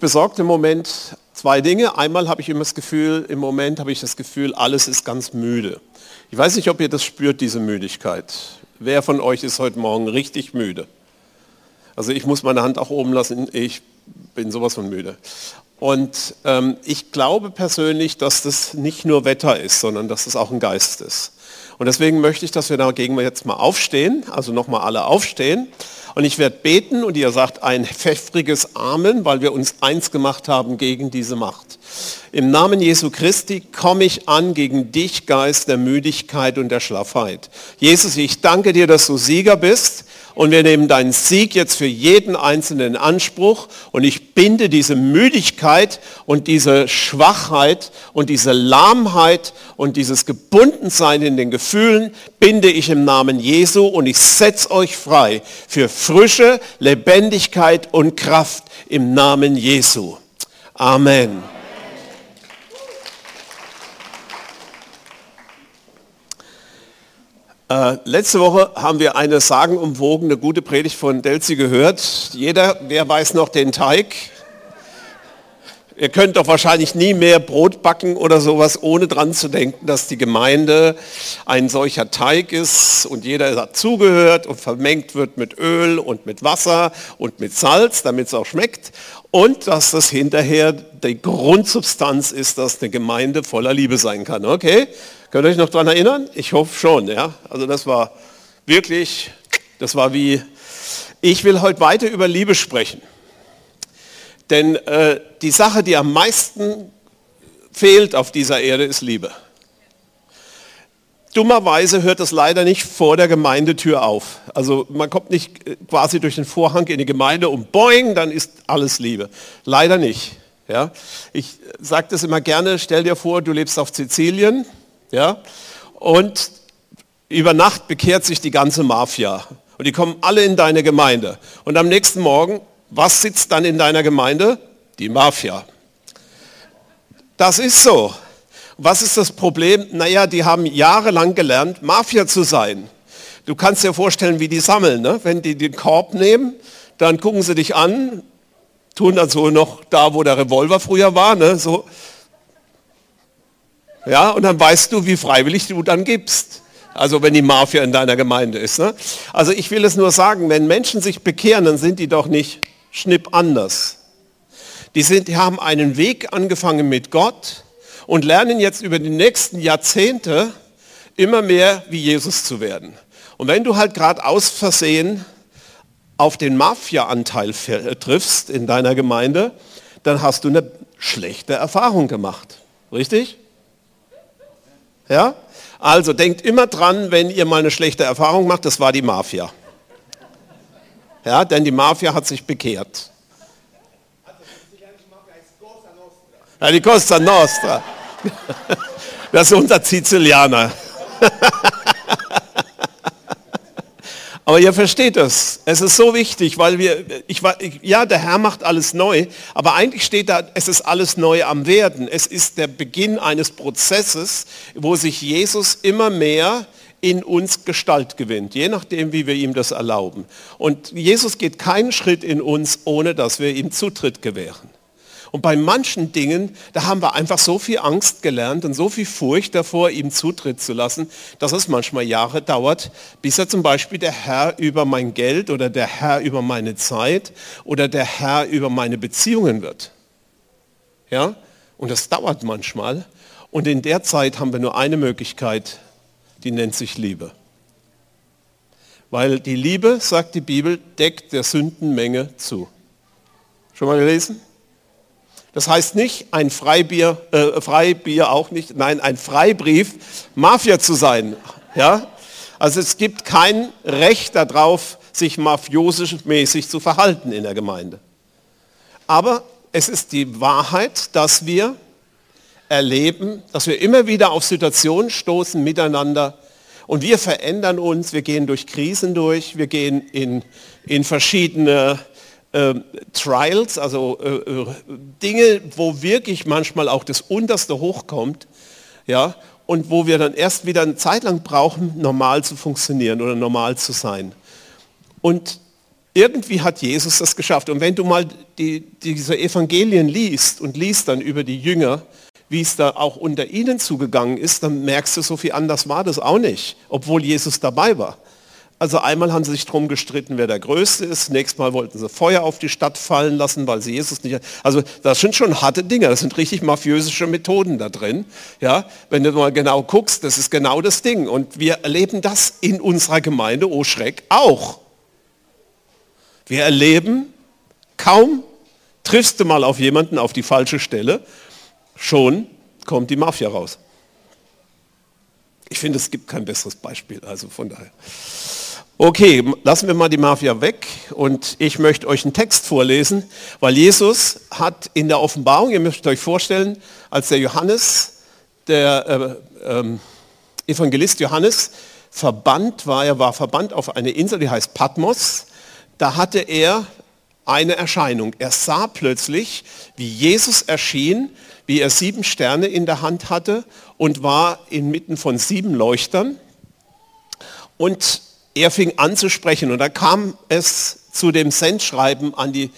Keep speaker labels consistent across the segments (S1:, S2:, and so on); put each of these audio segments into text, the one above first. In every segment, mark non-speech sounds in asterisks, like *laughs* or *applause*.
S1: Besorgt im Moment zwei Dinge. Einmal habe ich immer das Gefühl, im Moment habe ich das Gefühl, alles ist ganz müde. Ich weiß nicht, ob ihr das spürt, diese Müdigkeit. Wer von euch ist heute Morgen richtig müde? Also ich muss meine Hand auch oben lassen, ich bin sowas von müde. Und ähm, ich glaube persönlich, dass das nicht nur Wetter ist, sondern dass das auch ein Geist ist. Und deswegen möchte ich, dass wir dagegen jetzt mal aufstehen, also nochmal alle aufstehen. Und ich werde beten und ihr sagt ein pfeffriges Amen, weil wir uns eins gemacht haben gegen diese Macht. Im Namen Jesu Christi komme ich an gegen dich, Geist der Müdigkeit und der Schlaffheit. Jesus, ich danke dir, dass du Sieger bist. Und wir nehmen deinen Sieg jetzt für jeden Einzelnen in Anspruch. Und ich binde diese Müdigkeit und diese Schwachheit und diese Lahmheit und dieses Gebundensein in den Gefühlen, binde ich im Namen Jesu und ich setze euch frei für frische Lebendigkeit und Kraft im Namen Jesu. Amen. Äh, letzte Woche haben wir eine sagenumwogene, gute Predigt von Delzi gehört. Jeder, wer weiß noch den Teig? Ihr könnt doch wahrscheinlich nie mehr Brot backen oder sowas, ohne dran zu denken, dass die Gemeinde ein solcher Teig ist und jeder dazugehört und vermengt wird mit Öl und mit Wasser und mit Salz, damit es auch schmeckt. Und dass das hinterher die Grundsubstanz ist, dass eine Gemeinde voller Liebe sein kann. Okay? Könnt ihr euch noch daran erinnern? Ich hoffe schon. Ja? Also das war wirklich, das war wie, ich will heute weiter über Liebe sprechen. Denn äh, die Sache, die am meisten fehlt auf dieser Erde, ist Liebe. Dummerweise hört das leider nicht vor der Gemeindetür auf. Also man kommt nicht äh, quasi durch den Vorhang in die Gemeinde und boing, dann ist alles Liebe. Leider nicht. Ja? Ich sage das immer gerne, stell dir vor, du lebst auf Sizilien ja? und über Nacht bekehrt sich die ganze Mafia und die kommen alle in deine Gemeinde. Und am nächsten Morgen was sitzt dann in deiner Gemeinde? Die Mafia. Das ist so. Was ist das Problem? Naja, die haben jahrelang gelernt, Mafia zu sein. Du kannst dir vorstellen, wie die sammeln. Ne? Wenn die den Korb nehmen, dann gucken sie dich an, tun dann so noch da, wo der Revolver früher war. Ne? So. Ja, und dann weißt du, wie freiwillig du dann gibst. Also wenn die Mafia in deiner Gemeinde ist. Ne? Also ich will es nur sagen, wenn Menschen sich bekehren, dann sind die doch nicht schnipp anders. Die, sind, die haben einen Weg angefangen mit Gott und lernen jetzt über die nächsten Jahrzehnte immer mehr wie Jesus zu werden. Und wenn du halt gerade aus Versehen auf den Mafia-Anteil triffst in deiner Gemeinde, dann hast du eine schlechte Erfahrung gemacht. Richtig? Ja? Also denkt immer dran, wenn ihr mal eine schlechte Erfahrung macht, das war die Mafia. Ja, denn die Mafia hat sich bekehrt. Ja, die Costa Nostra. *laughs* Das ist unser Sizilianer. *laughs* Aber ihr versteht das. Es ist so wichtig, weil wir, ich, ja, der Herr macht alles neu, aber eigentlich steht da, es ist alles neu am Werden. Es ist der Beginn eines Prozesses, wo sich Jesus immer mehr in uns Gestalt gewinnt, je nachdem, wie wir ihm das erlauben. Und Jesus geht keinen Schritt in uns, ohne dass wir ihm Zutritt gewähren. Und bei manchen Dingen, da haben wir einfach so viel Angst gelernt und so viel Furcht davor, ihm Zutritt zu lassen, dass es manchmal Jahre dauert, bis er zum Beispiel der Herr über mein Geld oder der Herr über meine Zeit oder der Herr über meine Beziehungen wird. Ja? Und das dauert manchmal. Und in der Zeit haben wir nur eine Möglichkeit, die nennt sich Liebe. Weil die Liebe, sagt die Bibel, deckt der Sündenmenge zu. Schon mal gelesen? Das heißt nicht ein Freibier, äh, Freibier auch nicht, nein, ein Freibrief, Mafia zu sein. Ja? Also es gibt kein Recht darauf, sich mafiosisch-mäßig zu verhalten in der Gemeinde. Aber es ist die Wahrheit, dass wir erleben, dass wir immer wieder auf Situationen stoßen miteinander und wir verändern uns, wir gehen durch Krisen durch, wir gehen in, in verschiedene äh, Trials, also äh, äh, Dinge, wo wirklich manchmal auch das Unterste hochkommt, ja, und wo wir dann erst wieder eine Zeit lang brauchen, normal zu funktionieren oder normal zu sein. Und irgendwie hat Jesus das geschafft. Und wenn du mal die, diese Evangelien liest und liest dann über die Jünger, wie es da auch unter ihnen zugegangen ist, dann merkst du, so viel anders war das auch nicht, obwohl Jesus dabei war. Also einmal haben sie sich darum gestritten, wer der Größte ist. Nächstes Mal wollten sie Feuer auf die Stadt fallen lassen, weil sie Jesus nicht... Also das sind schon harte Dinge, das sind richtig mafiösische Methoden da drin. Ja, wenn du mal genau guckst, das ist genau das Ding. Und wir erleben das in unserer Gemeinde, oh Schreck, auch. Wir erleben, kaum triffst du mal auf jemanden auf die falsche Stelle, schon kommt die Mafia raus. Ich finde, es gibt kein besseres Beispiel, also von daher. Okay, lassen wir mal die Mafia weg und ich möchte euch einen Text vorlesen, weil Jesus hat in der Offenbarung, ihr müsst euch vorstellen, als der Johannes, der äh, ähm, Evangelist Johannes, verbannt war, er war verbannt auf eine Insel, die heißt Patmos, da hatte er eine Erscheinung. Er sah plötzlich, wie Jesus erschien, wie er sieben Sterne in der Hand hatte und war inmitten von sieben Leuchtern. Und er fing an zu sprechen und da kam es zu dem Sendschreiben an die,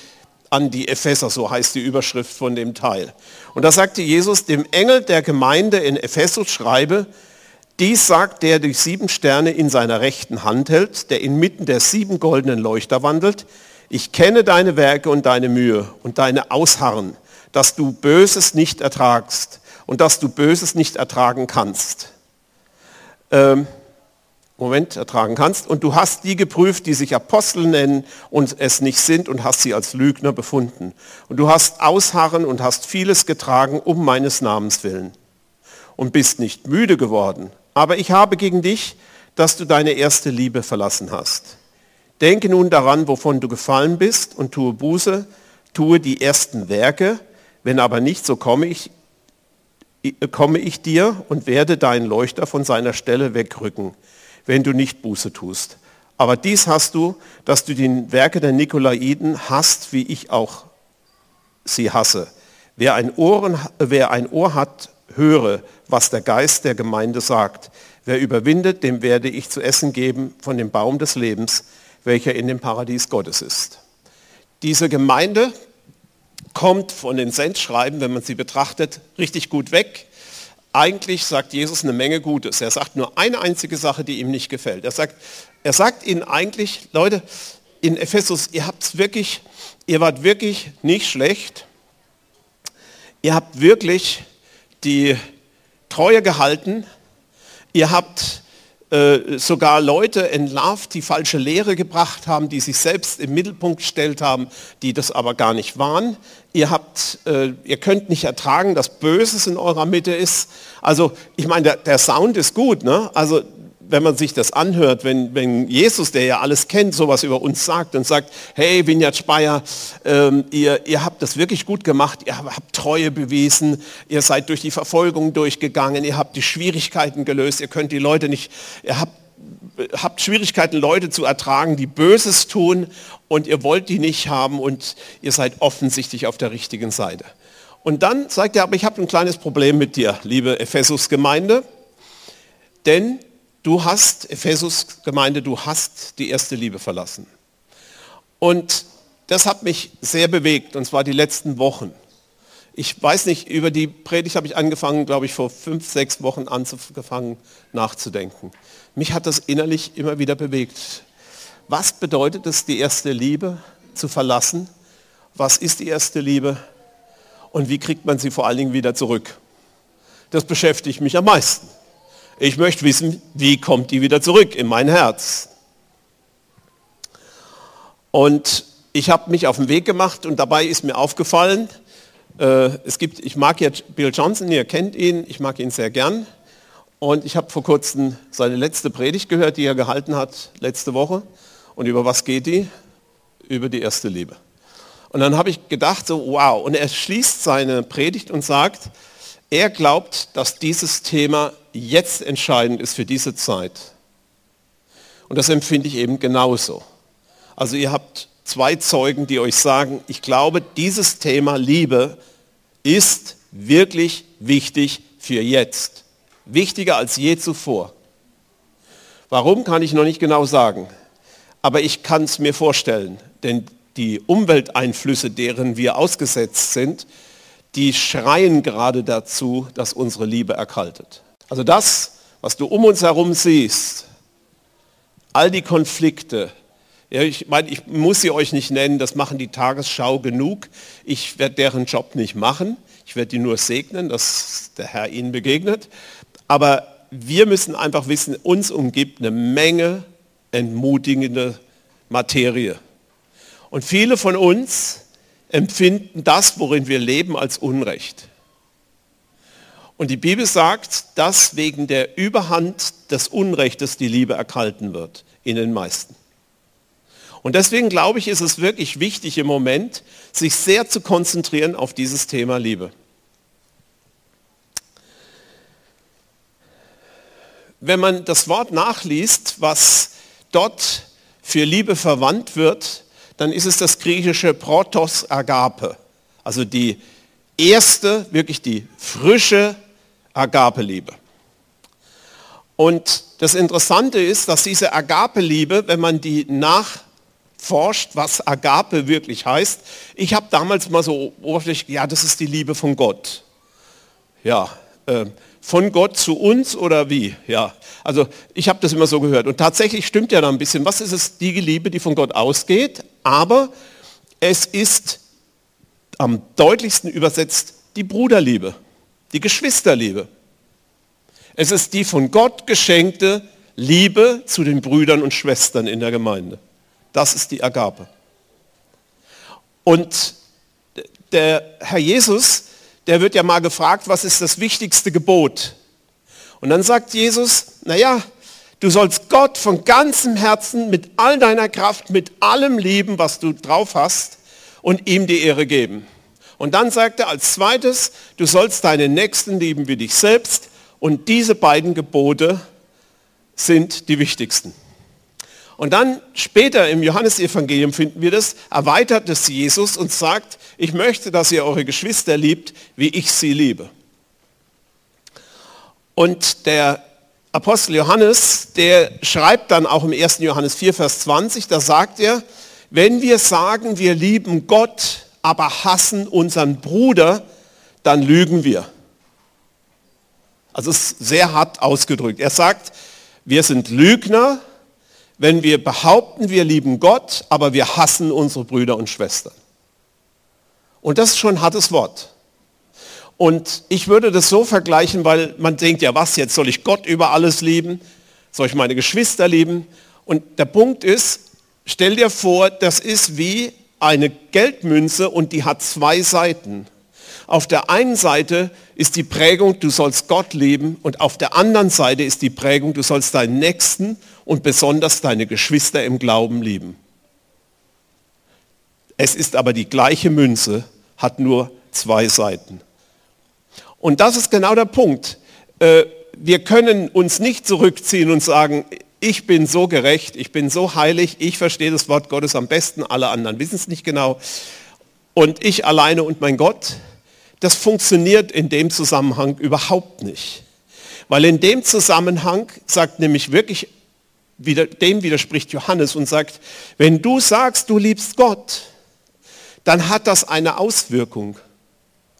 S1: an die Epheser, so heißt die Überschrift von dem Teil. Und da sagte Jesus, dem Engel der Gemeinde in Ephesus schreibe, dies sagt der durch sieben Sterne in seiner rechten Hand hält, der inmitten der sieben goldenen Leuchter wandelt. Ich kenne deine Werke und deine Mühe und deine Ausharren, dass du Böses nicht ertragst und dass du Böses nicht ertragen kannst. Ähm, Moment, ertragen kannst. Und du hast die geprüft, die sich Apostel nennen und es nicht sind und hast sie als Lügner befunden. Und du hast ausharren und hast vieles getragen um meines Namens willen und bist nicht müde geworden. Aber ich habe gegen dich, dass du deine erste Liebe verlassen hast. Denke nun daran, wovon du gefallen bist und tue Buße, tue die ersten Werke. Wenn aber nicht, so komme ich, komme ich dir und werde deinen Leuchter von seiner Stelle wegrücken wenn du nicht Buße tust. Aber dies hast du, dass du die Werke der Nikolaiden hast, wie ich auch sie hasse. Wer ein, Ohren, wer ein Ohr hat, höre, was der Geist der Gemeinde sagt. Wer überwindet, dem werde ich zu essen geben von dem Baum des Lebens, welcher in dem Paradies Gottes ist. Diese Gemeinde kommt von den Sendschreiben, wenn man sie betrachtet, richtig gut weg. Eigentlich sagt Jesus eine Menge Gutes. Er sagt nur eine einzige Sache, die ihm nicht gefällt. Er sagt, er sagt ihnen eigentlich, Leute, in Ephesus, ihr habt wirklich, ihr wart wirklich nicht schlecht. Ihr habt wirklich die Treue gehalten. Ihr habt äh, sogar Leute entlarvt, die falsche Lehre gebracht haben, die sich selbst im Mittelpunkt gestellt haben, die das aber gar nicht waren ihr, habt, äh, ihr könnt nicht ertragen, dass Böses in eurer Mitte ist. Also ich meine, der, der Sound ist gut. Ne? Also wenn man sich das anhört, wenn, wenn Jesus, der ja alles kennt, sowas über uns sagt und sagt, hey Vineyard Speyer, ähm, ihr, ihr habt das wirklich gut gemacht, ihr habt Treue bewiesen, ihr seid durch die Verfolgung durchgegangen, ihr habt die Schwierigkeiten gelöst, ihr könnt die Leute nicht, ihr habt habt Schwierigkeiten, Leute zu ertragen, die Böses tun und ihr wollt die nicht haben und ihr seid offensichtlich auf der richtigen Seite. Und dann sagt er, aber ich habe ein kleines Problem mit dir, liebe Ephesus-Gemeinde, denn du hast, Ephesus-Gemeinde, du hast die erste Liebe verlassen. Und das hat mich sehr bewegt, und zwar die letzten Wochen. Ich weiß nicht, über die Predigt habe ich angefangen, glaube ich, vor fünf, sechs Wochen angefangen nachzudenken. Mich hat das innerlich immer wieder bewegt. Was bedeutet es, die erste Liebe zu verlassen? Was ist die erste Liebe? Und wie kriegt man sie vor allen Dingen wieder zurück? Das beschäftigt mich am meisten. Ich möchte wissen, wie kommt die wieder zurück in mein Herz? Und ich habe mich auf den Weg gemacht und dabei ist mir aufgefallen, äh, es gibt, ich mag jetzt Bill Johnson, ihr kennt ihn, ich mag ihn sehr gern. Und ich habe vor kurzem seine letzte Predigt gehört, die er gehalten hat letzte Woche. Und über was geht die? Über die erste Liebe. Und dann habe ich gedacht, so wow. Und er schließt seine Predigt und sagt, er glaubt, dass dieses Thema jetzt entscheidend ist für diese Zeit. Und das empfinde ich eben genauso. Also ihr habt zwei Zeugen, die euch sagen, ich glaube, dieses Thema Liebe ist wirklich wichtig für jetzt. Wichtiger als je zuvor. Warum kann ich noch nicht genau sagen. Aber ich kann es mir vorstellen. Denn die Umwelteinflüsse, deren wir ausgesetzt sind, die schreien gerade dazu, dass unsere Liebe erkaltet. Also das, was du um uns herum siehst, all die Konflikte, ich meine, ich muss sie euch nicht nennen, das machen die Tagesschau genug. Ich werde deren Job nicht machen. Ich werde die nur segnen, dass der Herr ihnen begegnet. Aber wir müssen einfach wissen, uns umgibt eine Menge entmutigende Materie. Und viele von uns empfinden das, worin wir leben, als Unrecht. Und die Bibel sagt, dass wegen der Überhand des Unrechtes die Liebe erkalten wird in den meisten. Und deswegen glaube ich, ist es wirklich wichtig im Moment, sich sehr zu konzentrieren auf dieses Thema Liebe. Wenn man das Wort nachliest, was dort für Liebe verwandt wird, dann ist es das griechische Protos Agape, also die erste, wirklich die frische Agape-Liebe. Und das Interessante ist, dass diese Agape-Liebe, wenn man die nachforscht, was Agape wirklich heißt, ich habe damals mal so oberflächlich, ja, das ist die Liebe von Gott. Ja, äh, von Gott zu uns oder wie? Ja, also ich habe das immer so gehört. Und tatsächlich stimmt ja da ein bisschen. Was ist es? Die Liebe, die von Gott ausgeht, aber es ist am deutlichsten übersetzt die Bruderliebe, die Geschwisterliebe. Es ist die von Gott geschenkte Liebe zu den Brüdern und Schwestern in der Gemeinde. Das ist die Agape. Und der Herr Jesus, der wird ja mal gefragt, was ist das wichtigste Gebot? Und dann sagt Jesus, naja, du sollst Gott von ganzem Herzen, mit all deiner Kraft, mit allem lieben, was du drauf hast, und ihm die Ehre geben. Und dann sagt er als zweites, du sollst deinen Nächsten lieben wie dich selbst. Und diese beiden Gebote sind die wichtigsten. Und dann später im Johannesevangelium finden wir das, erweitert es Jesus und sagt, ich möchte, dass ihr eure Geschwister liebt, wie ich sie liebe. Und der Apostel Johannes, der schreibt dann auch im 1. Johannes 4, Vers 20, da sagt er, wenn wir sagen, wir lieben Gott, aber hassen unseren Bruder, dann lügen wir. Also es ist sehr hart ausgedrückt. Er sagt, wir sind Lügner, wenn wir behaupten, wir lieben Gott, aber wir hassen unsere Brüder und Schwestern. Und das ist schon ein hartes Wort. Und ich würde das so vergleichen, weil man denkt, ja was, jetzt soll ich Gott über alles lieben? Soll ich meine Geschwister lieben? Und der Punkt ist, stell dir vor, das ist wie eine Geldmünze und die hat zwei Seiten. Auf der einen Seite ist die Prägung, du sollst Gott lieben und auf der anderen Seite ist die Prägung, du sollst deinen Nächsten und besonders deine Geschwister im Glauben lieben. Es ist aber die gleiche Münze, hat nur zwei Seiten. Und das ist genau der Punkt. Äh, wir können uns nicht zurückziehen und sagen, ich bin so gerecht, ich bin so heilig, ich verstehe das Wort Gottes am besten, alle anderen wissen es nicht genau. Und ich alleine und mein Gott, das funktioniert in dem Zusammenhang überhaupt nicht. Weil in dem Zusammenhang sagt nämlich wirklich, dem widerspricht Johannes und sagt, wenn du sagst, du liebst Gott, dann hat das eine Auswirkung.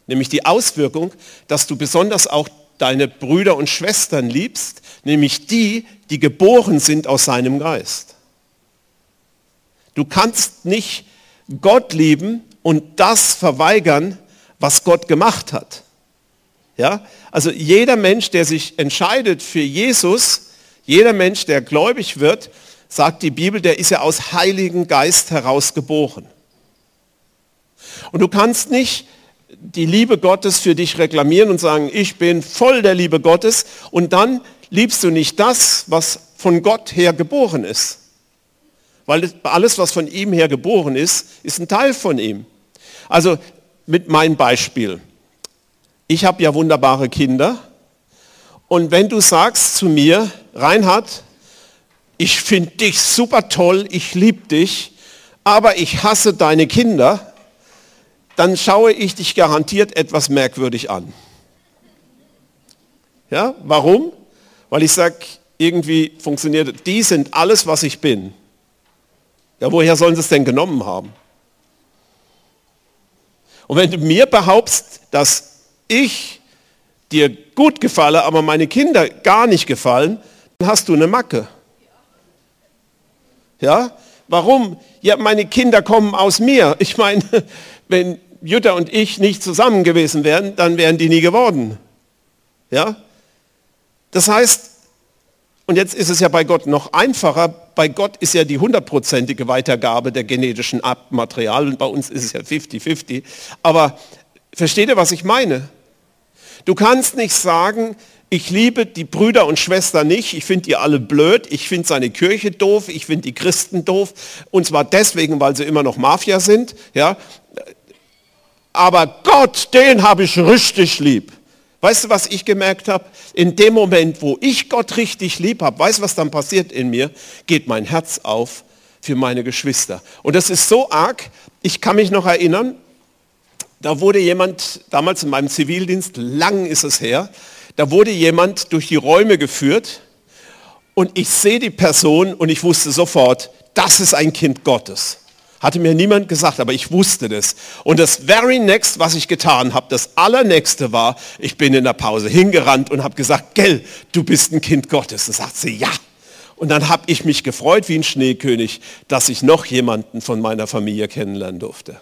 S1: Nämlich die Auswirkung, dass du besonders auch deine Brüder und Schwestern liebst, nämlich die, die geboren sind aus seinem Geist. Du kannst nicht Gott lieben und das verweigern, was Gott gemacht hat. Ja? Also jeder Mensch, der sich entscheidet für Jesus, jeder Mensch, der gläubig wird, sagt die Bibel, der ist ja aus Heiligen Geist heraus geboren. Und du kannst nicht die Liebe Gottes für dich reklamieren und sagen, ich bin voll der Liebe Gottes und dann liebst du nicht das, was von Gott her geboren ist. Weil alles, was von ihm her geboren ist, ist ein Teil von ihm. Also mit meinem Beispiel. Ich habe ja wunderbare Kinder. Und wenn du sagst zu mir, Reinhard, ich finde dich super toll, ich liebe dich, aber ich hasse deine Kinder, dann schaue ich dich garantiert etwas merkwürdig an. Ja, warum? Weil ich sage, irgendwie funktioniert, die sind alles, was ich bin. Ja, woher sollen sie es denn genommen haben? Und wenn du mir behauptst, dass ich dir gut gefalle, aber meine Kinder gar nicht gefallen, dann hast du eine Macke. Ja? Warum? Ja, meine Kinder kommen aus mir. Ich meine, *laughs* wenn Jutta und ich nicht zusammen gewesen wären, dann wären die nie geworden. Ja? Das heißt, und jetzt ist es ja bei Gott noch einfacher, bei Gott ist ja die hundertprozentige Weitergabe der genetischen Abmaterial und bei uns ist es ja 50-50. Aber versteht ihr, was ich meine? Du kannst nicht sagen, ich liebe die Brüder und Schwestern nicht, ich finde die alle blöd, ich finde seine Kirche doof, ich finde die Christen doof, und zwar deswegen, weil sie immer noch Mafia sind, ja. Aber Gott, den habe ich richtig lieb. Weißt du, was ich gemerkt habe? In dem Moment, wo ich Gott richtig lieb habe, weißt du, was dann passiert in mir? Geht mein Herz auf für meine Geschwister. Und das ist so arg, ich kann mich noch erinnern, da wurde jemand, damals in meinem Zivildienst, lang ist es her, da wurde jemand durch die Räume geführt und ich sehe die Person und ich wusste sofort, das ist ein Kind Gottes. Hatte mir niemand gesagt, aber ich wusste das. Und das very next, was ich getan habe, das allernächste war, ich bin in der Pause hingerannt und habe gesagt, gell, du bist ein Kind Gottes. Und sagt sie, ja. Und dann habe ich mich gefreut wie ein Schneekönig, dass ich noch jemanden von meiner Familie kennenlernen durfte.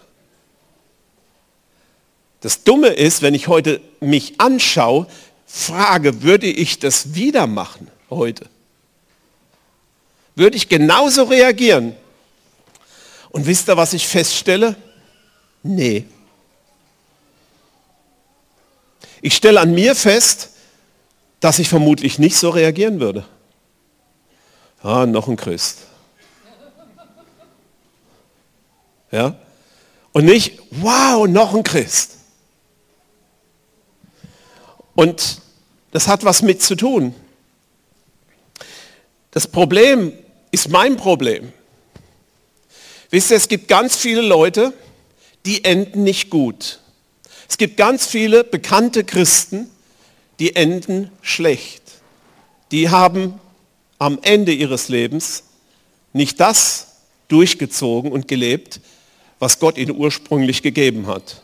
S1: Das Dumme ist, wenn ich heute mich anschaue, frage, würde ich das wieder machen heute? Würde ich genauso reagieren? Und wisst ihr, was ich feststelle? Nee. Ich stelle an mir fest, dass ich vermutlich nicht so reagieren würde. Ah, noch ein Christ. Ja? Und nicht, wow, noch ein Christ. Und das hat was mit zu tun. Das Problem ist mein Problem. Wisst ihr, es gibt ganz viele Leute, die enden nicht gut. Es gibt ganz viele bekannte Christen, die enden schlecht. Die haben am Ende ihres Lebens nicht das durchgezogen und gelebt, was Gott ihnen ursprünglich gegeben hat.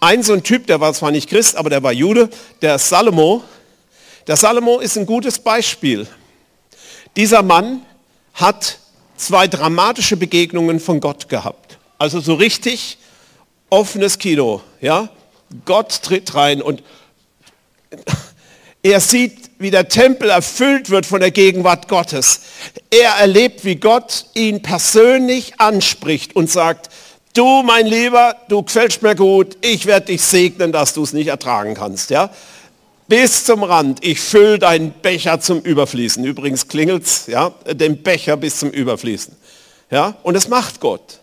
S1: Ein so ein Typ, der war zwar nicht Christ, aber der war Jude, der Salomo. Der Salomo ist ein gutes Beispiel. Dieser Mann hat zwei dramatische Begegnungen von Gott gehabt. Also so richtig offenes Kino. Ja? Gott tritt rein und er sieht, wie der Tempel erfüllt wird von der Gegenwart Gottes. Er erlebt, wie Gott ihn persönlich anspricht und sagt, du mein Lieber, du gefällst mir gut, ich werde dich segnen, dass du es nicht ertragen kannst. Ja? Bis zum Rand, ich fülle deinen Becher zum Überfließen. Übrigens klingelt's, ja, den Becher bis zum Überfließen. Ja? Und das macht Gott.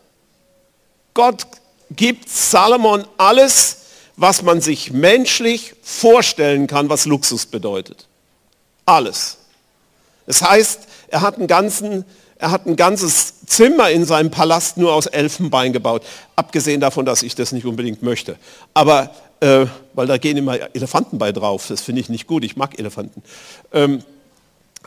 S1: Gott gibt Salomon alles, was man sich menschlich vorstellen kann, was Luxus bedeutet. Alles. Das heißt, er hat einen ganzen er hat ein ganzes Zimmer in seinem Palast nur aus Elfenbein gebaut. Abgesehen davon, dass ich das nicht unbedingt möchte. Aber, äh, weil da gehen immer Elefanten bei drauf. Das finde ich nicht gut. Ich mag Elefanten. Ähm,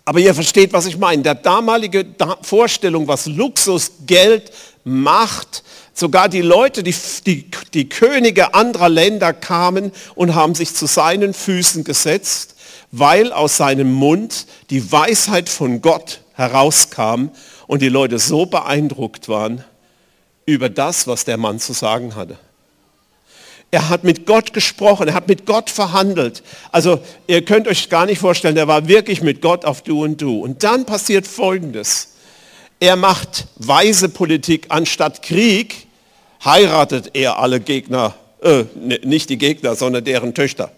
S1: aber ihr versteht, was ich meine. Der damalige da Vorstellung, was Luxus, Geld, Macht, sogar die Leute, die, die, die Könige anderer Länder kamen und haben sich zu seinen Füßen gesetzt, weil aus seinem Mund die Weisheit von Gott herauskam und die Leute so beeindruckt waren über das, was der Mann zu sagen hatte. Er hat mit Gott gesprochen, er hat mit Gott verhandelt. Also ihr könnt euch gar nicht vorstellen, er war wirklich mit Gott auf Du und Du. Und dann passiert Folgendes. Er macht weise Politik anstatt Krieg, heiratet er alle Gegner, äh, nicht die Gegner, sondern deren Töchter.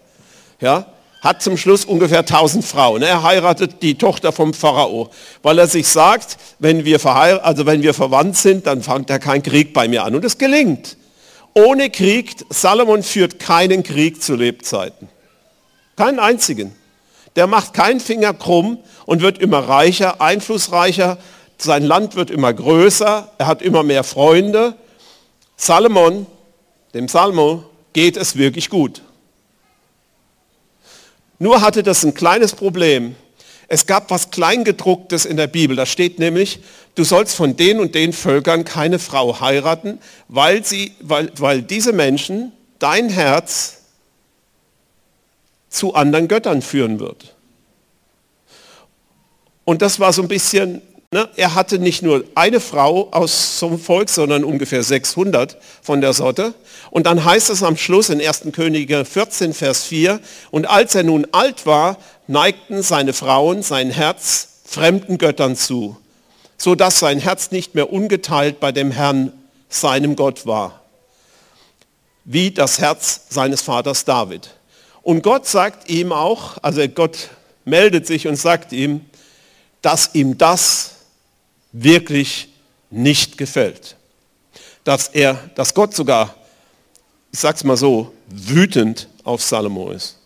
S1: Ja? hat zum Schluss ungefähr 1000 Frauen. Er heiratet die Tochter vom Pharao, weil er sich sagt, wenn wir, also wenn wir verwandt sind, dann fängt er kein Krieg bei mir an. Und es gelingt. Ohne Krieg, Salomon führt keinen Krieg zu Lebzeiten. Keinen einzigen. Der macht keinen Finger krumm und wird immer reicher, einflussreicher. Sein Land wird immer größer. Er hat immer mehr Freunde. Salomon, dem Salmo, geht es wirklich gut. Nur hatte das ein kleines Problem. Es gab was Kleingedrucktes in der Bibel. Da steht nämlich, du sollst von den und den Völkern keine Frau heiraten, weil, sie, weil, weil diese Menschen dein Herz zu anderen Göttern führen wird. Und das war so ein bisschen Ne? Er hatte nicht nur eine Frau aus so einem Volk, sondern ungefähr 600 von der Sorte. Und dann heißt es am Schluss in 1. Könige 14, Vers 4, und als er nun alt war, neigten seine Frauen sein Herz fremden Göttern zu, so dass sein Herz nicht mehr ungeteilt bei dem Herrn, seinem Gott war, wie das Herz seines Vaters David. Und Gott sagt ihm auch, also Gott meldet sich und sagt ihm, dass ihm das wirklich nicht gefällt. Dass er, dass Gott sogar, ich sag's mal so, wütend auf Salomo ist.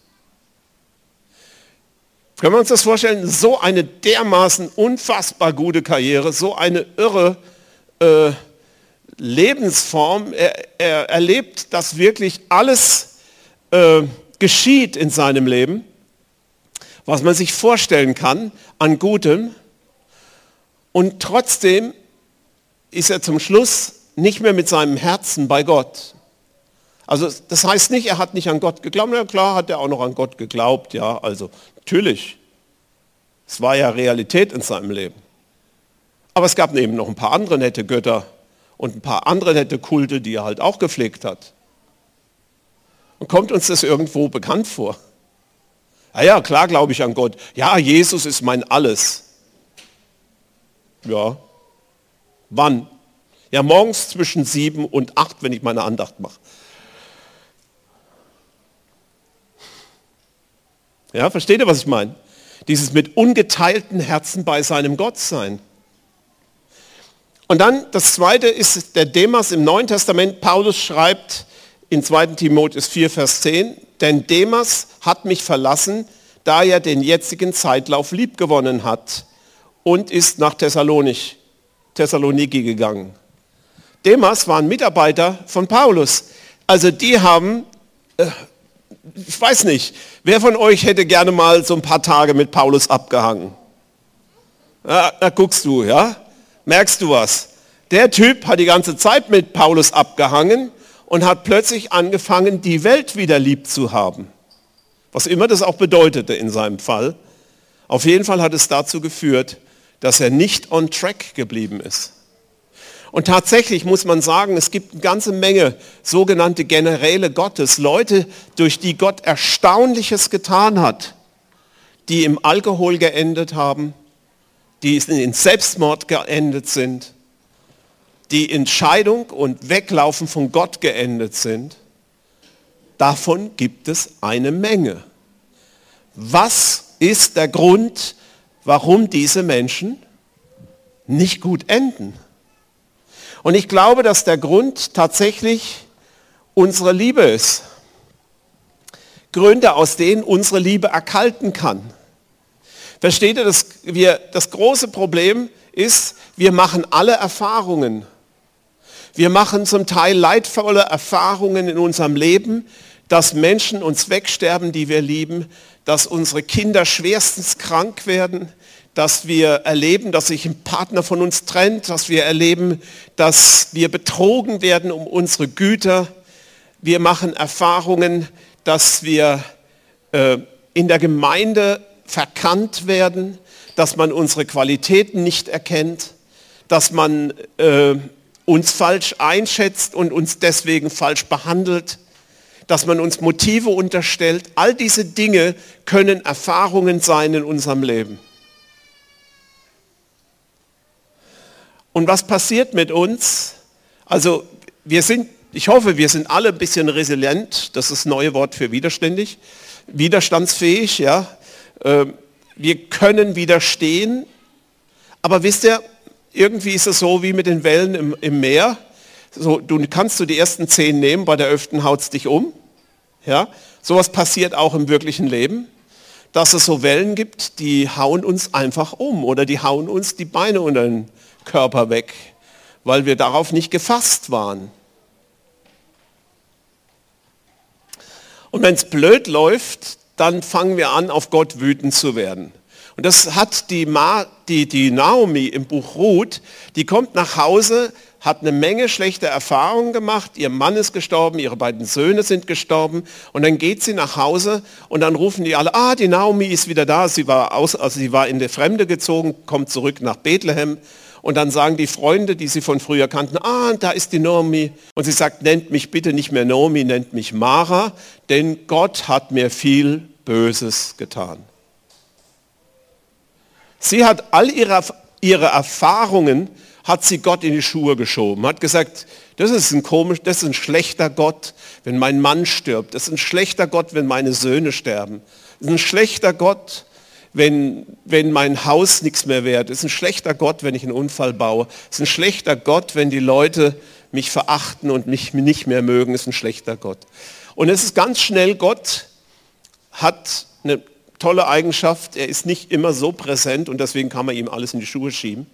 S1: Können wir uns das vorstellen? So eine dermaßen unfassbar gute Karriere, so eine irre äh, Lebensform. Er, er, erlebt, dass wirklich alles äh, geschieht in seinem Leben, was man sich vorstellen kann an Gutem. Und trotzdem ist er zum Schluss nicht mehr mit seinem Herzen bei Gott. Also das heißt nicht, er hat nicht an Gott geglaubt. Ja klar hat er auch noch an Gott geglaubt. Ja, also natürlich. Es war ja Realität in seinem Leben. Aber es gab eben noch ein paar andere nette Götter und ein paar andere nette Kulte, die er halt auch gepflegt hat. Und kommt uns das irgendwo bekannt vor? Ja, ja, klar glaube ich an Gott. Ja, Jesus ist mein Alles. Ja. Wann? Ja, morgens zwischen sieben und acht, wenn ich meine Andacht mache. Ja, versteht ihr, was ich meine? Dieses mit ungeteilten Herzen bei seinem Gott sein. Und dann das zweite ist der Demas im Neuen Testament. Paulus schreibt in 2. Timotheus 4, Vers 10, denn Demas hat mich verlassen, da er den jetzigen Zeitlauf liebgewonnen hat und ist nach Thessalonich, Thessaloniki gegangen. Demas war ein Mitarbeiter von Paulus. Also die haben, äh, ich weiß nicht, wer von euch hätte gerne mal so ein paar Tage mit Paulus abgehangen? Ja, da guckst du, ja? Merkst du was? Der Typ hat die ganze Zeit mit Paulus abgehangen und hat plötzlich angefangen, die Welt wieder lieb zu haben. Was immer das auch bedeutete in seinem Fall. Auf jeden Fall hat es dazu geführt, dass er nicht on track geblieben ist. Und tatsächlich muss man sagen, es gibt eine ganze Menge sogenannte Generäle Gottes, Leute, durch die Gott Erstaunliches getan hat, die im Alkohol geendet haben, die in Selbstmord geendet sind, die in Scheidung und Weglaufen von Gott geendet sind. Davon gibt es eine Menge. Was ist der Grund, warum diese Menschen nicht gut enden. Und ich glaube, dass der Grund tatsächlich unsere Liebe ist. Gründe, aus denen unsere Liebe erkalten kann. Versteht ihr, dass wir, das große Problem ist, wir machen alle Erfahrungen. Wir machen zum Teil leidvolle Erfahrungen in unserem Leben, dass Menschen uns wegsterben, die wir lieben, dass unsere Kinder schwerstens krank werden, dass wir erleben, dass sich ein Partner von uns trennt, dass wir erleben, dass wir betrogen werden um unsere Güter. Wir machen Erfahrungen, dass wir äh, in der Gemeinde verkannt werden, dass man unsere Qualitäten nicht erkennt, dass man äh, uns falsch einschätzt und uns deswegen falsch behandelt dass man uns Motive unterstellt. All diese Dinge können Erfahrungen sein in unserem Leben. Und was passiert mit uns? Also wir sind, ich hoffe, wir sind alle ein bisschen resilient, das ist das neue Wort für widerständig. widerstandsfähig, ja. Ähm, wir können widerstehen, aber wisst ihr, irgendwie ist es so wie mit den Wellen im, im Meer. So, du kannst du die ersten zehn nehmen, bei der elften haut es dich um. Ja? Sowas passiert auch im wirklichen Leben, dass es so Wellen gibt, die hauen uns einfach um oder die hauen uns die Beine unter den Körper weg, weil wir darauf nicht gefasst waren. Und wenn es blöd läuft, dann fangen wir an, auf Gott wütend zu werden. Und das hat die, Ma, die, die Naomi im Buch Ruth, die kommt nach Hause, hat eine Menge schlechter Erfahrungen gemacht, ihr Mann ist gestorben, ihre beiden Söhne sind gestorben und dann geht sie nach Hause und dann rufen die alle, ah, die Naomi ist wieder da, sie war, aus, also sie war in die Fremde gezogen, kommt zurück nach Bethlehem und dann sagen die Freunde, die sie von früher kannten, ah, da ist die Naomi. Und sie sagt, nennt mich bitte nicht mehr Naomi, nennt mich Mara, denn Gott hat mir viel Böses getan. Sie hat all ihre, ihre Erfahrungen, hat sie Gott in die Schuhe geschoben, hat gesagt, das ist ein komisch, das ist ein schlechter Gott, wenn mein Mann stirbt. Das ist ein schlechter Gott, wenn meine Söhne sterben. Das ist ein schlechter Gott, wenn, wenn mein Haus nichts mehr wert ist. ein schlechter Gott, wenn ich einen Unfall baue. Ist ein schlechter Gott, wenn die Leute mich verachten und mich nicht mehr mögen. Ist ein schlechter Gott. Und es ist ganz schnell, Gott hat eine tolle Eigenschaft, er ist nicht immer so präsent und deswegen kann man ihm alles in die Schuhe schieben.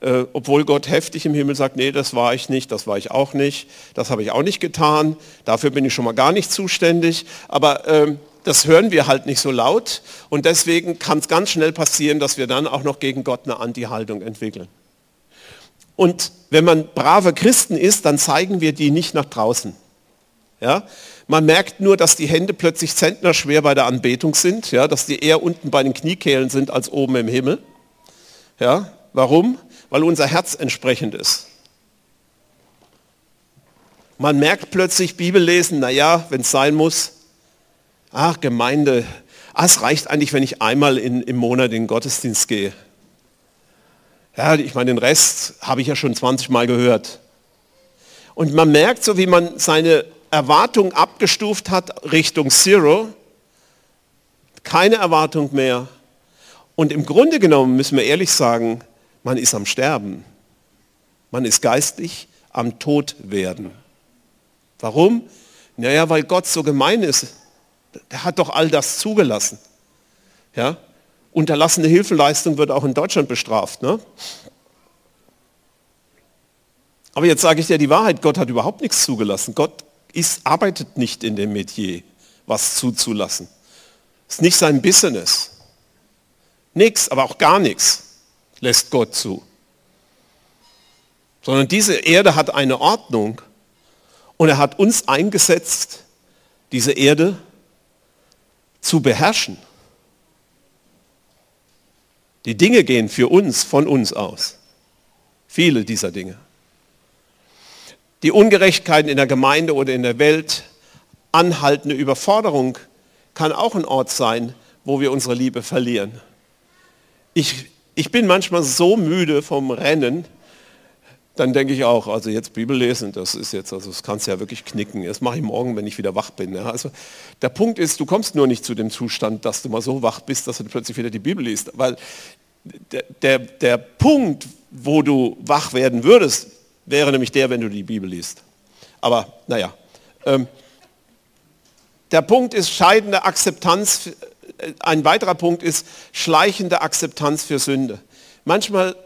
S1: Äh, obwohl Gott heftig im Himmel sagt, nee, das war ich nicht, das war ich auch nicht, das habe ich auch nicht getan, dafür bin ich schon mal gar nicht zuständig. Aber äh, das hören wir halt nicht so laut und deswegen kann es ganz schnell passieren, dass wir dann auch noch gegen Gott eine Anti-Haltung entwickeln. Und wenn man brave Christen ist, dann zeigen wir die nicht nach draußen. Ja? Man merkt nur, dass die Hände plötzlich zentnerschwer bei der Anbetung sind, ja? dass die eher unten bei den Kniekehlen sind als oben im Himmel. Ja? Warum? Weil unser Herz entsprechend ist. Man merkt plötzlich Bibellesen, naja, wenn es sein muss, ach Gemeinde, ah, es reicht eigentlich, wenn ich einmal in, im Monat in den Gottesdienst gehe. Ja, ich meine, den Rest habe ich ja schon 20 Mal gehört. Und man merkt so, wie man seine Erwartung abgestuft hat Richtung Zero, keine Erwartung mehr. Und im Grunde genommen müssen wir ehrlich sagen, man ist am Sterben. Man ist geistig am Tod werden. Warum? Naja, weil Gott so gemein ist. Der hat doch all das zugelassen. Ja? Unterlassene Hilfeleistung wird auch in Deutschland bestraft. Ne? Aber jetzt sage ich dir die Wahrheit, Gott hat überhaupt nichts zugelassen. Gott ist, arbeitet nicht in dem Metier, was zuzulassen. Ist nicht sein Business. Nichts, aber auch gar nichts lässt Gott zu. Sondern diese Erde hat eine Ordnung und er hat uns eingesetzt, diese Erde zu beherrschen. Die Dinge gehen für uns von uns aus. Viele dieser Dinge. Die Ungerechtigkeiten in der Gemeinde oder in der Welt, anhaltende Überforderung kann auch ein Ort sein, wo wir unsere Liebe verlieren. Ich, ich bin manchmal so müde vom Rennen, dann denke ich auch, also jetzt Bibel lesen, das ist jetzt, also das kannst du ja wirklich knicken. Das mache ich morgen, wenn ich wieder wach bin. Ja. Also der Punkt ist, du kommst nur nicht zu dem Zustand, dass du mal so wach bist, dass du plötzlich wieder die Bibel liest. Weil der, der, der Punkt, wo du wach werden würdest, wäre nämlich der, wenn du die Bibel liest. Aber naja. Ähm, der Punkt ist scheidende Akzeptanz. Äh, ein weiterer Punkt ist schleichende Akzeptanz für Sünde. Manchmal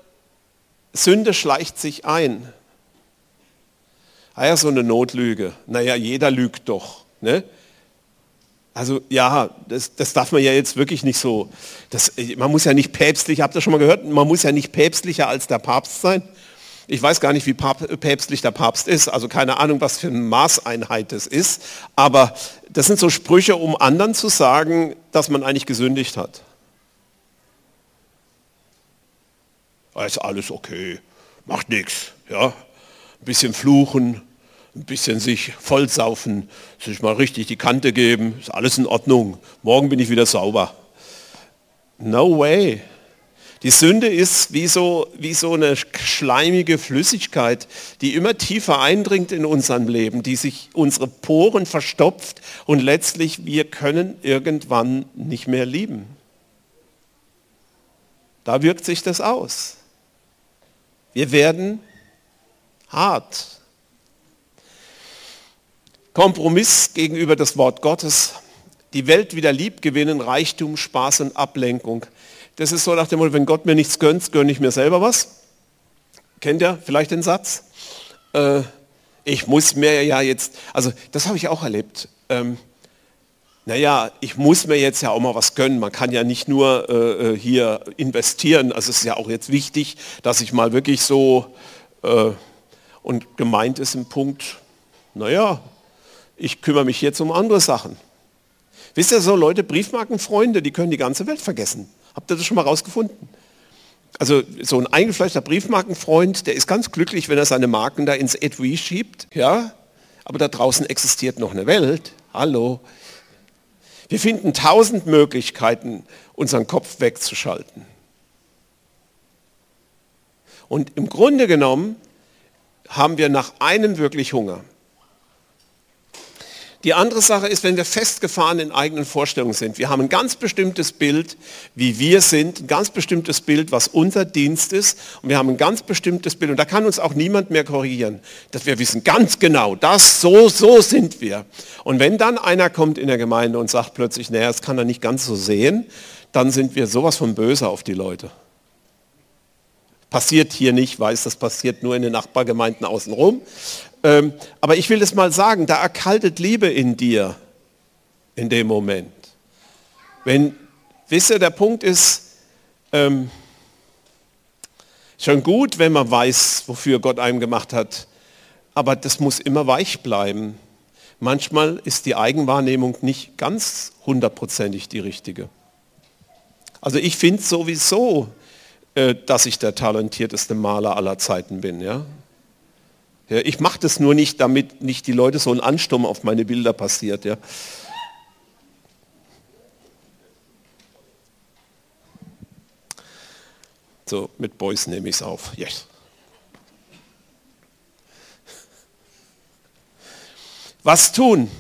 S1: Sünde schleicht sich ein. Ah ja, so eine Notlüge. Naja, jeder lügt doch. Ne? Also ja, das, das darf man ja jetzt wirklich nicht so. Das, man muss ja nicht päpstlich, habt ihr schon mal gehört, man muss ja nicht päpstlicher als der Papst sein. Ich weiß gar nicht, wie päpstlich der Papst ist, also keine Ahnung, was für eine Maßeinheit das ist, aber das sind so Sprüche, um anderen zu sagen, dass man eigentlich gesündigt hat. Ist alles okay, macht nichts. Ja? Ein bisschen fluchen, ein bisschen sich vollsaufen, sich mal richtig die Kante geben, ist alles in Ordnung. Morgen bin ich wieder sauber. No way. Die Sünde ist wie so, wie so eine schleimige Flüssigkeit, die immer tiefer eindringt in unserem Leben, die sich unsere Poren verstopft und letztlich wir können irgendwann nicht mehr lieben. Da wirkt sich das aus. Wir werden hart. Kompromiss gegenüber das Wort Gottes, die Welt wieder lieb gewinnen, Reichtum, Spaß und Ablenkung. Das ist so nach dem Motto, wenn Gott mir nichts gönnt, gönne ich mir selber was. Kennt ihr vielleicht den Satz? Äh, ich muss mir ja jetzt, also das habe ich auch erlebt. Ähm, naja, ich muss mir jetzt ja auch mal was gönnen. Man kann ja nicht nur äh, äh, hier investieren. Also es ist ja auch jetzt wichtig, dass ich mal wirklich so, äh, und gemeint ist im Punkt, naja, ich kümmere mich jetzt um andere Sachen. Wisst ihr so, Leute, Briefmarkenfreunde, die können die ganze Welt vergessen. Habt ihr das schon mal rausgefunden? Also so ein eingefleischter Briefmarkenfreund, der ist ganz glücklich, wenn er seine Marken da ins Etui schiebt. Ja, aber da draußen existiert noch eine Welt. Hallo. Wir finden tausend Möglichkeiten, unseren Kopf wegzuschalten. Und im Grunde genommen haben wir nach einem wirklich Hunger. Die andere Sache ist, wenn wir festgefahren in eigenen Vorstellungen sind. Wir haben ein ganz bestimmtes Bild, wie wir sind, ein ganz bestimmtes Bild, was unser Dienst ist. Und wir haben ein ganz bestimmtes Bild. Und da kann uns auch niemand mehr korrigieren, dass wir wissen ganz genau, das, so, so sind wir. Und wenn dann einer kommt in der Gemeinde und sagt plötzlich, naja, das kann er nicht ganz so sehen, dann sind wir sowas von böse auf die Leute. Passiert hier nicht, weiß, das passiert nur in den Nachbargemeinden außenrum. Ähm, aber ich will das mal sagen, da erkaltet Liebe in dir in dem Moment. Wenn, wisst ihr, der Punkt ist, ähm, schon gut, wenn man weiß, wofür Gott einem gemacht hat, aber das muss immer weich bleiben. Manchmal ist die Eigenwahrnehmung nicht ganz hundertprozentig die richtige. Also ich finde sowieso, äh, dass ich der talentierteste Maler aller Zeiten bin. Ja? Ja, ich mache das nur nicht, damit nicht die Leute so ein Ansturm auf meine Bilder passiert. Ja. So, mit Boys nehme ich es auf. Yes. Was tun?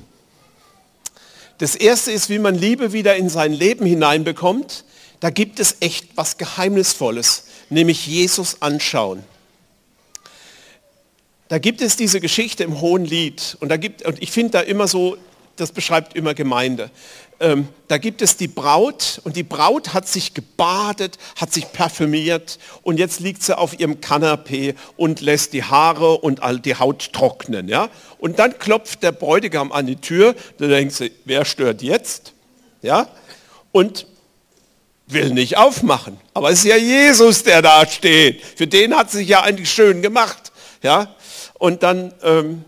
S1: Das erste ist, wie man Liebe wieder in sein Leben hineinbekommt. Da gibt es echt was Geheimnisvolles, nämlich Jesus anschauen. Da gibt es diese Geschichte im Hohen Lied und, da gibt, und ich finde da immer so, das beschreibt immer Gemeinde. Ähm, da gibt es die Braut und die Braut hat sich gebadet, hat sich parfümiert und jetzt liegt sie auf ihrem Kanapee und lässt die Haare und all die Haut trocknen. Ja? Und dann klopft der Bräutigam an die Tür, da denkt sie, wer stört jetzt? Ja? Und will nicht aufmachen. Aber es ist ja Jesus, der da steht. Für den hat sich ja eigentlich schön gemacht. Ja? Und dann ähm,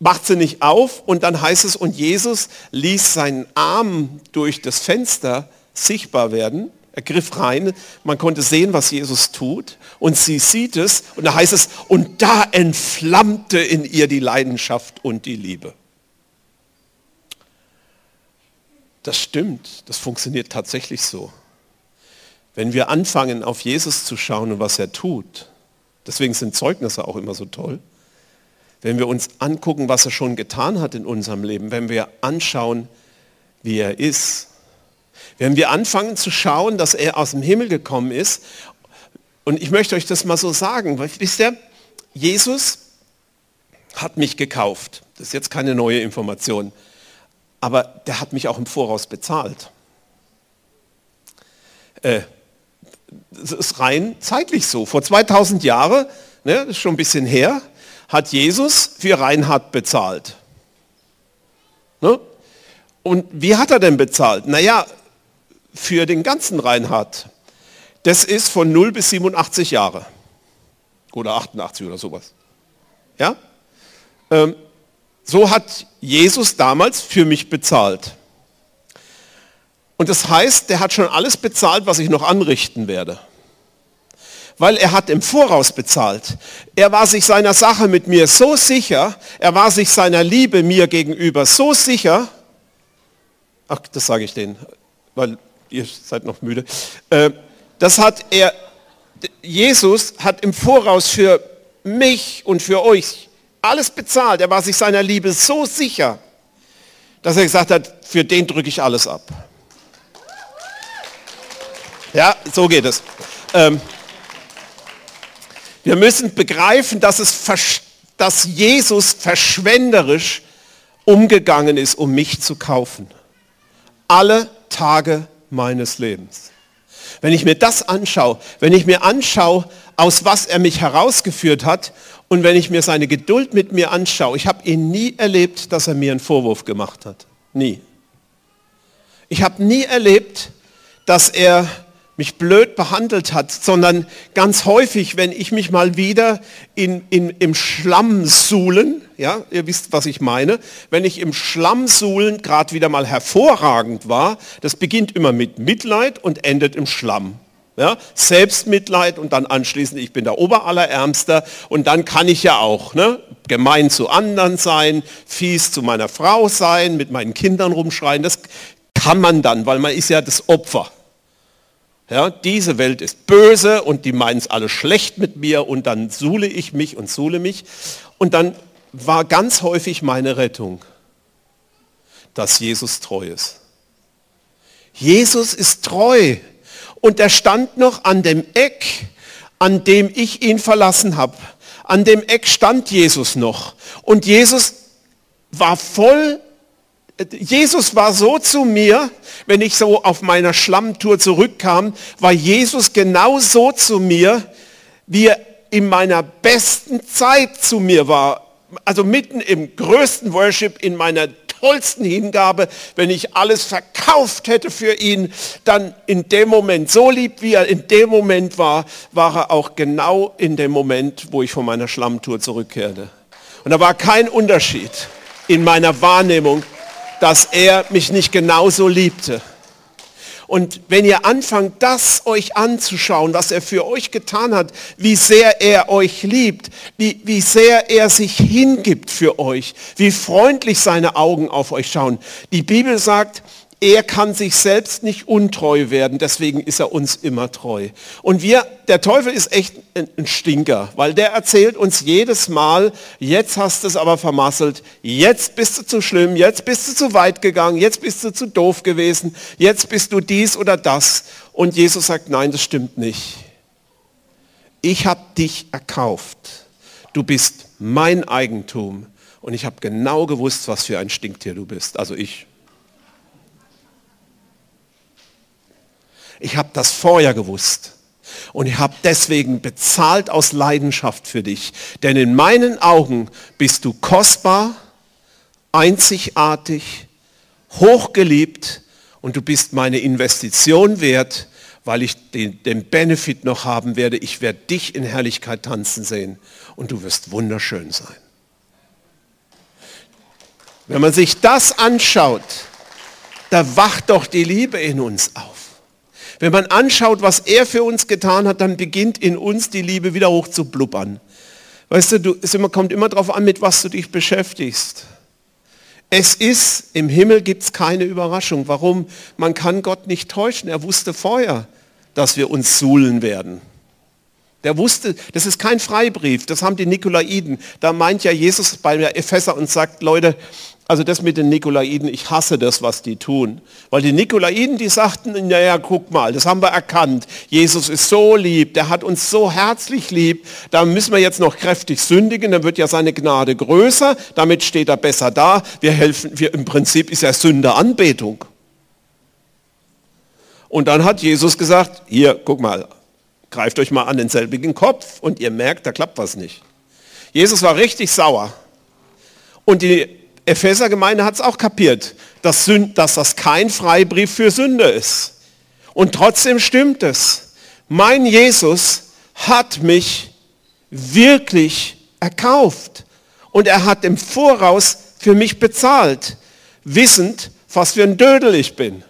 S1: macht sie nicht auf und dann heißt es, und Jesus ließ seinen Arm durch das Fenster sichtbar werden. Er griff rein, man konnte sehen, was Jesus tut und sie sieht es und da heißt es, und da entflammte in ihr die Leidenschaft und die Liebe. Das stimmt, das funktioniert tatsächlich so. Wenn wir anfangen, auf Jesus zu schauen und was er tut, deswegen sind Zeugnisse auch immer so toll, wenn wir uns angucken, was er schon getan hat in unserem Leben, wenn wir anschauen, wie er ist, wenn wir anfangen zu schauen, dass er aus dem Himmel gekommen ist, und ich möchte euch das mal so sagen, wisst ihr, Jesus hat mich gekauft. Das ist jetzt keine neue Information, aber der hat mich auch im Voraus bezahlt. Äh, das ist rein zeitlich so. Vor 2000 Jahren, ne, das ist schon ein bisschen her, hat Jesus für Reinhard bezahlt. Ne? Und wie hat er denn bezahlt? Naja, für den ganzen Reinhard. Das ist von 0 bis 87 Jahre. Oder 88 oder sowas. Ja? Ähm, so hat Jesus damals für mich bezahlt. Und das heißt, der hat schon alles bezahlt, was ich noch anrichten werde weil er hat im Voraus bezahlt. Er war sich seiner Sache mit mir so sicher, er war sich seiner Liebe mir gegenüber so sicher, ach, das sage ich denen, weil ihr seid noch müde, äh, Das hat er, Jesus hat im Voraus für mich und für euch alles bezahlt. Er war sich seiner Liebe so sicher, dass er gesagt hat, für den drücke ich alles ab. Ja, so geht es. Ähm, wir müssen begreifen, dass, es, dass Jesus verschwenderisch umgegangen ist, um mich zu kaufen. Alle Tage meines Lebens. Wenn ich mir das anschaue, wenn ich mir anschaue, aus was er mich herausgeführt hat und wenn ich mir seine Geduld mit mir anschaue, ich habe ihn nie erlebt, dass er mir einen Vorwurf gemacht hat. Nie. Ich habe nie erlebt, dass er mich blöd behandelt hat, sondern ganz häufig, wenn ich mich mal wieder in, in, im Schlamm suhlen, ja, ihr wisst, was ich meine, wenn ich im Schlamm suhlen gerade wieder mal hervorragend war, das beginnt immer mit Mitleid und endet im Schlamm. Ja, Selbstmitleid und dann anschließend, ich bin der Oberallerärmster und dann kann ich ja auch ne, gemein zu anderen sein, fies zu meiner Frau sein, mit meinen Kindern rumschreien, das kann man dann, weil man ist ja das Opfer. Ja, diese Welt ist böse und die meinen es alle schlecht mit mir und dann suhle ich mich und suhle mich. Und dann war ganz häufig meine Rettung, dass Jesus treu ist. Jesus ist treu und er stand noch an dem Eck, an dem ich ihn verlassen habe. An dem Eck stand Jesus noch und Jesus war voll Jesus war so zu mir, wenn ich so auf meiner Schlammtour zurückkam, war Jesus genau so zu mir, wie er in meiner besten Zeit zu mir war. Also mitten im größten Worship, in meiner tollsten Hingabe, wenn ich alles verkauft hätte für ihn, dann in dem Moment, so lieb wie er in dem Moment war, war er auch genau in dem Moment, wo ich von meiner Schlammtour zurückkehrte. Und da war kein Unterschied in meiner Wahrnehmung dass er mich nicht genauso liebte. Und wenn ihr anfangt, das euch anzuschauen, was er für euch getan hat, wie sehr er euch liebt, wie, wie sehr er sich hingibt für euch, wie freundlich seine Augen auf euch schauen. Die Bibel sagt, er kann sich selbst nicht untreu werden, deswegen ist er uns immer treu. Und wir, der Teufel ist echt ein Stinker, weil der erzählt uns jedes Mal, jetzt hast du es aber vermasselt, jetzt bist du zu schlimm, jetzt bist du zu weit gegangen, jetzt bist du zu doof gewesen, jetzt bist du dies oder das. Und Jesus sagt, nein, das stimmt nicht. Ich habe dich erkauft. Du bist mein Eigentum. Und ich habe genau gewusst, was für ein Stinktier du bist. Also ich. Ich habe das vorher gewusst. Und ich habe deswegen bezahlt aus Leidenschaft für dich. Denn in meinen Augen bist du kostbar, einzigartig, hochgeliebt und du bist meine Investition wert, weil ich den, den Benefit noch haben werde. Ich werde dich in Herrlichkeit tanzen sehen und du wirst wunderschön sein. Wenn man sich das anschaut, da wacht doch die Liebe in uns auf. Wenn man anschaut, was er für uns getan hat, dann beginnt in uns die Liebe wieder hoch zu blubbern. Weißt du, du es immer, kommt immer darauf an, mit was du dich beschäftigst. Es ist, im Himmel gibt es keine Überraschung. Warum? Man kann Gott nicht täuschen. Er wusste vorher, dass wir uns suhlen werden. Der wusste, das ist kein Freibrief, das haben die Nikolaiden. Da meint ja Jesus bei der Epheser und sagt, Leute, also das mit den Nikolaiden, ich hasse das, was die tun. Weil die Nikolaiden, die sagten, naja, guck mal, das haben wir erkannt. Jesus ist so lieb, der hat uns so herzlich lieb. Da müssen wir jetzt noch kräftig sündigen, dann wird ja seine Gnade größer, damit steht er besser da. Wir helfen, wir, im Prinzip ist ja Sünde Anbetung. Und dann hat Jesus gesagt, hier, guck mal, greift euch mal an den selbigen Kopf und ihr merkt, da klappt was nicht. Jesus war richtig sauer. Und die Epheser-Gemeinde hat es auch kapiert, dass, das kein Freibrief für Sünde ist. Und trotzdem stimmt es. Mein Jesus hat mich wirklich erkauft. Und er hat im Voraus für mich bezahlt, wissend, was für ein Dödel ich bin.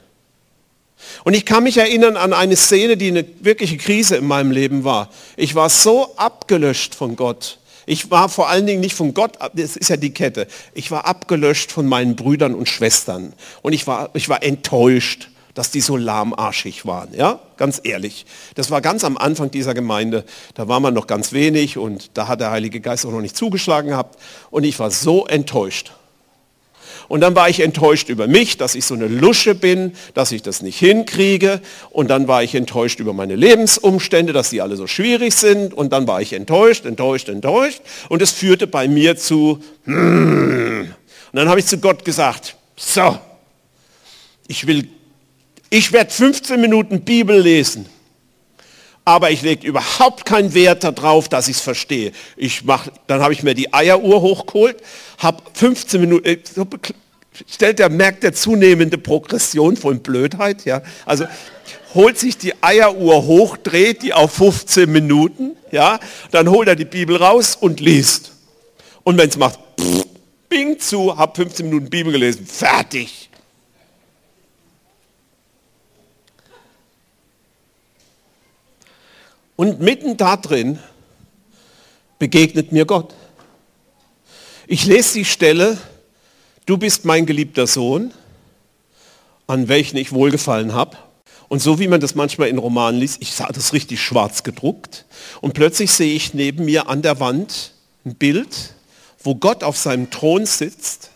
S1: Und ich kann mich erinnern an eine Szene, die eine wirkliche Krise in meinem Leben war. Ich war so abgelöscht von Gott. Ich war vor allen Dingen nicht von Gott, das ist ja die Kette, ich war abgelöscht von meinen Brüdern und Schwestern. Und ich war, ich war enttäuscht. dass die so lahmarschig waren. Ja, ganz ehrlich. Das war ganz am Anfang dieser Gemeinde. Da war man noch ganz wenig und da hat der Heilige Geist auch noch nicht zugeschlagen gehabt. Und ich war so enttäuscht. Und dann war ich enttäuscht über mich, dass ich so eine Lusche bin, dass ich das nicht hinkriege. Und dann war ich enttäuscht über meine Lebensumstände, dass die alle so schwierig sind. Und dann war ich enttäuscht, enttäuscht, enttäuscht. Und es führte bei mir zu, hmm. und dann habe ich zu Gott gesagt, so, ich will, ich werde 15 Minuten Bibel lesen aber ich lege überhaupt keinen Wert darauf, dass ich es verstehe. Dann habe ich mir die Eieruhr hochgeholt, habe 15 Minuten, äh, so stellt der, merkt der zunehmende Progression von Blödheit, ja, also holt sich die Eieruhr hoch, dreht die auf 15 Minuten, ja, dann holt er die Bibel raus und liest. Und wenn es macht, pff, bing zu, habe 15 Minuten Bibel gelesen, fertig. Und mitten da drin begegnet mir Gott. Ich lese die Stelle, du bist mein geliebter Sohn, an welchen ich wohlgefallen habe. Und so wie man das manchmal in Romanen liest, ich sah das richtig schwarz gedruckt. Und plötzlich sehe ich neben mir an der Wand ein Bild, wo Gott auf seinem Thron sitzt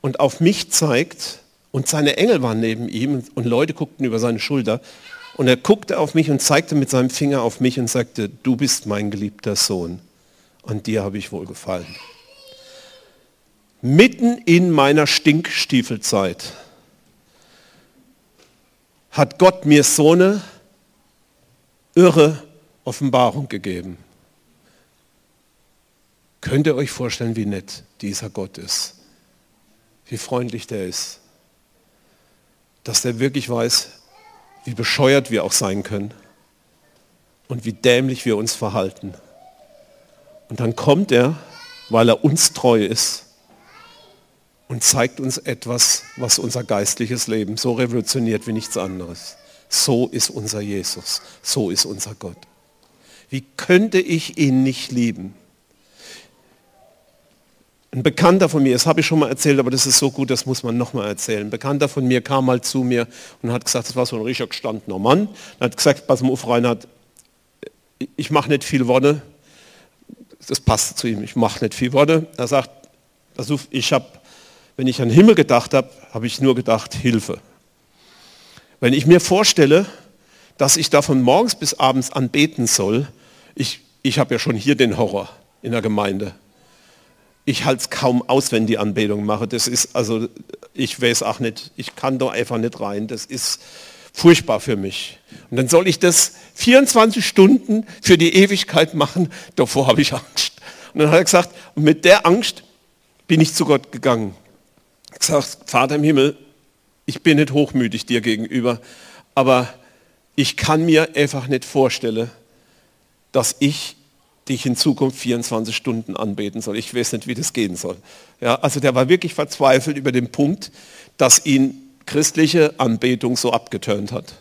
S1: und auf mich zeigt und seine Engel waren neben ihm und Leute guckten über seine Schulter. Und er guckte auf mich und zeigte mit seinem Finger auf mich und sagte, du bist mein geliebter Sohn. An dir habe ich wohlgefallen. Mitten in meiner Stinkstiefelzeit hat Gott mir so eine irre Offenbarung gegeben. Könnt ihr euch vorstellen, wie nett dieser Gott ist? Wie freundlich der ist? Dass der wirklich weiß, wie bescheuert wir auch sein können und wie dämlich wir uns verhalten. Und dann kommt er, weil er uns treu ist und zeigt uns etwas, was unser geistliches Leben so revolutioniert wie nichts anderes. So ist unser Jesus, so ist unser Gott. Wie könnte ich ihn nicht lieben? Ein Bekannter von mir, das habe ich schon mal erzählt, aber das ist so gut, das muss man noch mal erzählen. Ein Bekannter von mir kam mal zu mir und hat gesagt, das war so ein richtig gestandener Mann. Er hat gesagt, pass mal auf, Reinhard, ich mache nicht viel Worte. Das passt zu ihm, ich mache nicht viel Worte. Er sagt, ich habe, wenn ich an den Himmel gedacht habe, habe ich nur gedacht, Hilfe. Wenn ich mir vorstelle, dass ich da von morgens bis abends anbeten soll, ich, ich habe ja schon hier den Horror in der Gemeinde ich halte es kaum aus, wenn die Anbetung mache. Das ist, also ich weiß auch nicht, ich kann da einfach nicht rein. Das ist furchtbar für mich. Und dann soll ich das 24 Stunden für die Ewigkeit machen. Davor habe ich Angst. Und dann hat er gesagt, mit der Angst bin ich zu Gott gegangen. Ich gesagt, Vater im Himmel, ich bin nicht hochmütig dir gegenüber, aber ich kann mir einfach nicht vorstellen, dass ich die ich in Zukunft 24 Stunden anbeten soll. Ich weiß nicht, wie das gehen soll. Ja, also der war wirklich verzweifelt über den Punkt, dass ihn christliche Anbetung so abgeturnt hat.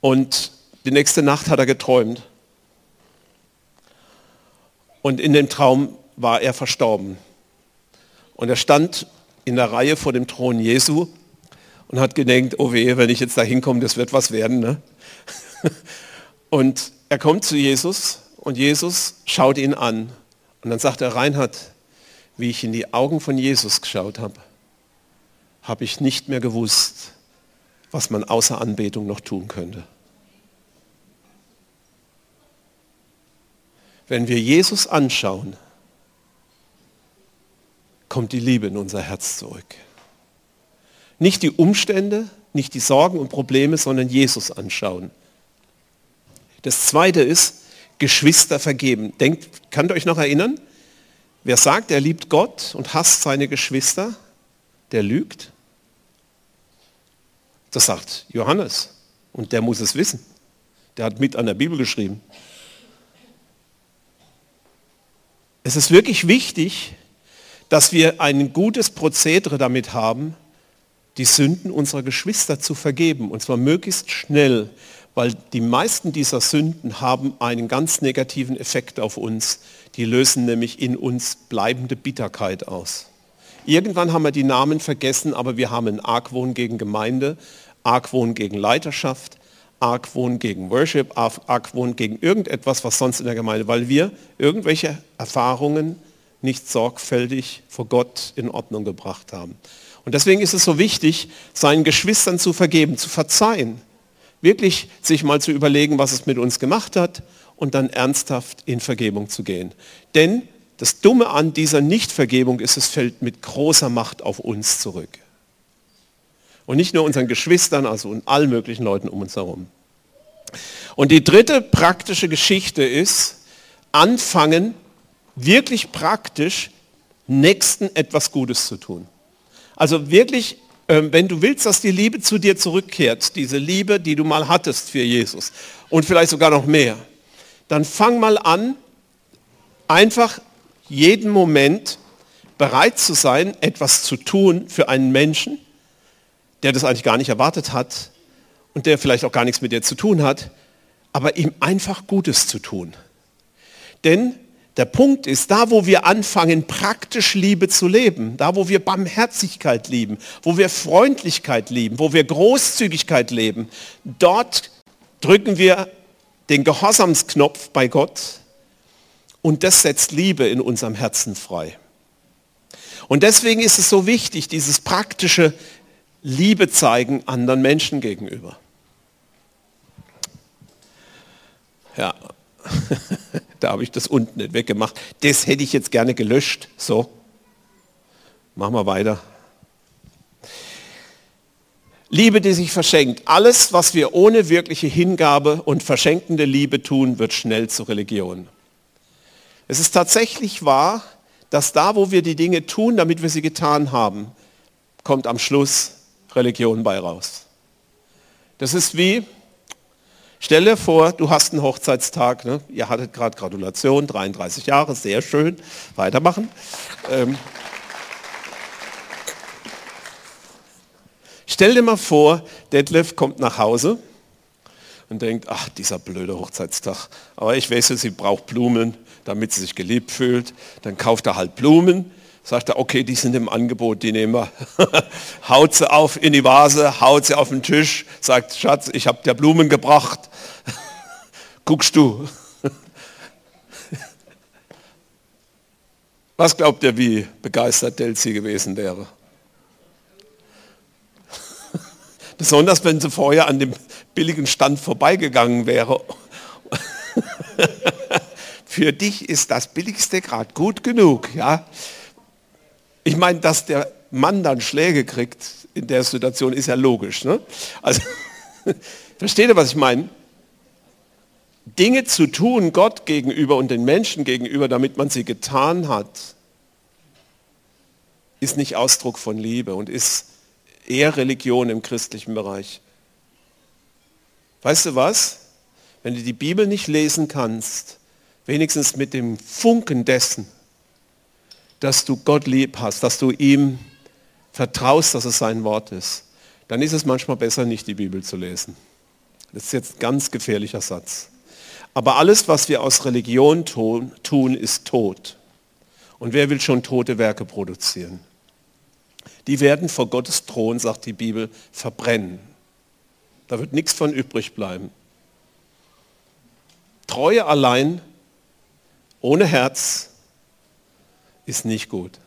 S1: Und die nächste Nacht hat er geträumt. Und in dem Traum war er verstorben. Und er stand in der Reihe vor dem Thron Jesu und hat gedenkt, oh weh, wenn ich jetzt da hinkomme, das wird was werden. Ne? *laughs* Und er kommt zu Jesus und Jesus schaut ihn an. Und dann sagt er, Reinhard, wie ich in die Augen von Jesus geschaut habe, habe ich nicht mehr gewusst, was man außer Anbetung noch tun könnte. Wenn wir Jesus anschauen, kommt die Liebe in unser Herz zurück. Nicht die Umstände, nicht die Sorgen und Probleme, sondern Jesus anschauen. Das zweite ist, Geschwister vergeben. Denkt, könnt ihr euch noch erinnern? Wer sagt, er liebt Gott und hasst seine Geschwister, der lügt. Das sagt Johannes und der muss es wissen. Der hat mit an der Bibel geschrieben. Es ist wirklich wichtig, dass wir ein gutes Prozedere damit haben, die Sünden unserer Geschwister zu vergeben, und zwar möglichst schnell, weil die meisten dieser Sünden haben einen ganz negativen Effekt auf uns. Die lösen nämlich in uns bleibende Bitterkeit aus. Irgendwann haben wir die Namen vergessen, aber wir haben einen Argwohn gegen Gemeinde, Argwohn gegen Leiterschaft, Argwohn gegen Worship, Argwohn gegen irgendetwas, was sonst in der Gemeinde, weil wir irgendwelche Erfahrungen nicht sorgfältig vor Gott in Ordnung gebracht haben. Und deswegen ist es so wichtig, seinen Geschwistern zu vergeben, zu verzeihen, wirklich sich mal zu überlegen, was es mit uns gemacht hat und dann ernsthaft in Vergebung zu gehen. Denn das Dumme an dieser Nichtvergebung ist, es fällt mit großer Macht auf uns zurück. Und nicht nur unseren Geschwistern, also und allen möglichen Leuten um uns herum. Und die dritte praktische Geschichte ist, anfangen, wirklich praktisch Nächsten etwas Gutes zu tun. Also wirklich, wenn du willst, dass die Liebe zu dir zurückkehrt, diese Liebe, die du mal hattest für Jesus und vielleicht sogar noch mehr, dann fang mal an, einfach jeden Moment bereit zu sein, etwas zu tun für einen Menschen, der das eigentlich gar nicht erwartet hat und der vielleicht auch gar nichts mit dir zu tun hat, aber ihm einfach Gutes zu tun. Denn der Punkt ist, da wo wir anfangen, praktisch Liebe zu leben, da wo wir Barmherzigkeit lieben, wo wir Freundlichkeit lieben, wo wir Großzügigkeit leben, dort drücken wir den Gehorsamsknopf bei Gott und das setzt Liebe in unserem Herzen frei. Und deswegen ist es so wichtig, dieses praktische Liebe zeigen anderen Menschen gegenüber. Ja, *laughs* da habe ich das unten nicht weggemacht. Das hätte ich jetzt gerne gelöscht. So, machen wir weiter. Liebe, die sich verschenkt. Alles, was wir ohne wirkliche Hingabe und verschenkende Liebe tun, wird schnell zur Religion. Es ist tatsächlich wahr, dass da, wo wir die Dinge tun, damit wir sie getan haben, kommt am Schluss Religion bei raus. Das ist wie, Stell dir vor, du hast einen Hochzeitstag, ne? ihr hattet gerade Gratulation, 33 Jahre, sehr schön, weitermachen. Ähm, stell dir mal vor, Detlef kommt nach Hause und denkt, ach, dieser blöde Hochzeitstag. Aber ich weiß, sie braucht Blumen, damit sie sich geliebt fühlt. Dann kauft er halt Blumen sagt er, okay, die sind im Angebot, die nehmen wir. *laughs* haut sie auf in die Vase, haut sie auf den Tisch, sagt, Schatz, ich habe dir Blumen gebracht. *laughs* Guckst du. *laughs* Was glaubt ihr, wie begeistert Delzi gewesen wäre? Besonders wenn sie vorher an dem billigen Stand vorbeigegangen wäre. Für dich ist das Billigste gerade gut genug. Ja? Ich meine, dass der Mann dann Schläge kriegt in der Situation, ist ja logisch. Ne? Also, *laughs* versteht ihr, was ich meine? Dinge zu tun Gott gegenüber und den Menschen gegenüber, damit man sie getan hat, ist nicht Ausdruck von Liebe und ist eher Religion im christlichen Bereich. Weißt du was? Wenn du die Bibel nicht lesen kannst, wenigstens mit dem Funken dessen, dass du Gott lieb hast, dass du ihm vertraust, dass es sein Wort ist, dann ist es manchmal besser, nicht die Bibel zu lesen. Das ist jetzt ein ganz gefährlicher Satz. Aber alles, was wir aus Religion tun, ist tot. Und wer will schon tote Werke produzieren? Die werden vor Gottes Thron, sagt die Bibel, verbrennen. Da wird nichts von übrig bleiben. Treue allein, ohne Herz, ist nicht gut.